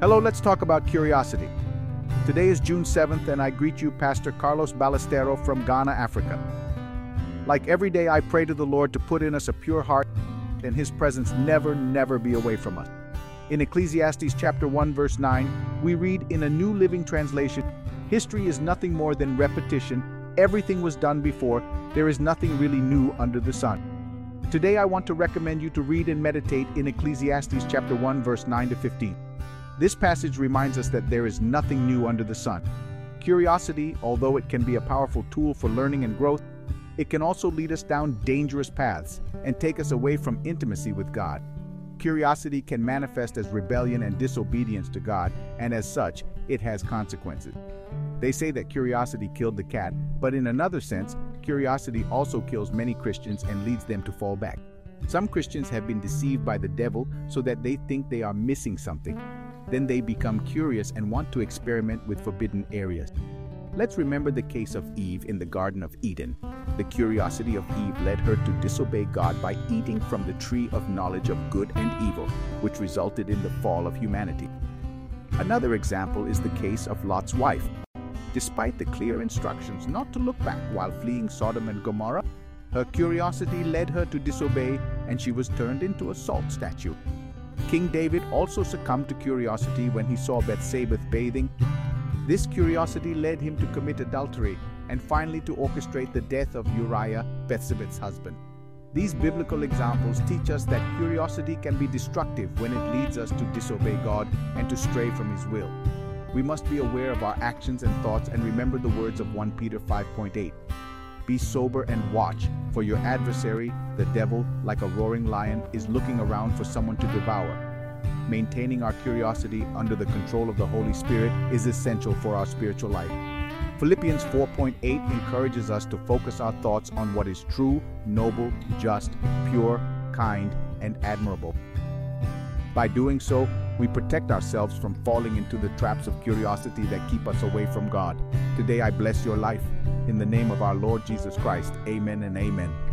Hello, let's talk about curiosity. Today is June 7th, and I greet you, Pastor Carlos Ballestero from Ghana, Africa. Like every day, I pray to the Lord to put in us a pure heart and His presence never, never be away from us. In Ecclesiastes chapter 1, verse 9, we read in a New Living Translation History is nothing more than repetition. Everything was done before. There is nothing really new under the sun. Today, I want to recommend you to read and meditate in Ecclesiastes chapter 1, verse 9 to 15. This passage reminds us that there is nothing new under the sun. Curiosity, although it can be a powerful tool for learning and growth, it can also lead us down dangerous paths and take us away from intimacy with God. Curiosity can manifest as rebellion and disobedience to God, and as such, it has consequences. They say that curiosity killed the cat, but in another sense, curiosity also kills many Christians and leads them to fall back. Some Christians have been deceived by the devil so that they think they are missing something. Then they become curious and want to experiment with forbidden areas. Let's remember the case of Eve in the Garden of Eden. The curiosity of Eve led her to disobey God by eating from the tree of knowledge of good and evil, which resulted in the fall of humanity. Another example is the case of Lot's wife. Despite the clear instructions not to look back while fleeing Sodom and Gomorrah, her curiosity led her to disobey and she was turned into a salt statue. King David also succumbed to curiosity when he saw Bathsheba bathing this curiosity led him to commit adultery and finally to orchestrate the death of Uriah, Bathsheba's husband. These biblical examples teach us that curiosity can be destructive when it leads us to disobey God and to stray from His will. We must be aware of our actions and thoughts and remember the words of 1 Peter 5.8. Be sober and watch, for your adversary, the devil, like a roaring lion, is looking around for someone to devour maintaining our curiosity under the control of the Holy Spirit is essential for our spiritual life. Philippians 4.8 encourages us to focus our thoughts on what is true, noble, just, pure, kind, and admirable. By doing so, we protect ourselves from falling into the traps of curiosity that keep us away from God. Today I bless your life. In the name of our Lord Jesus Christ, amen and amen.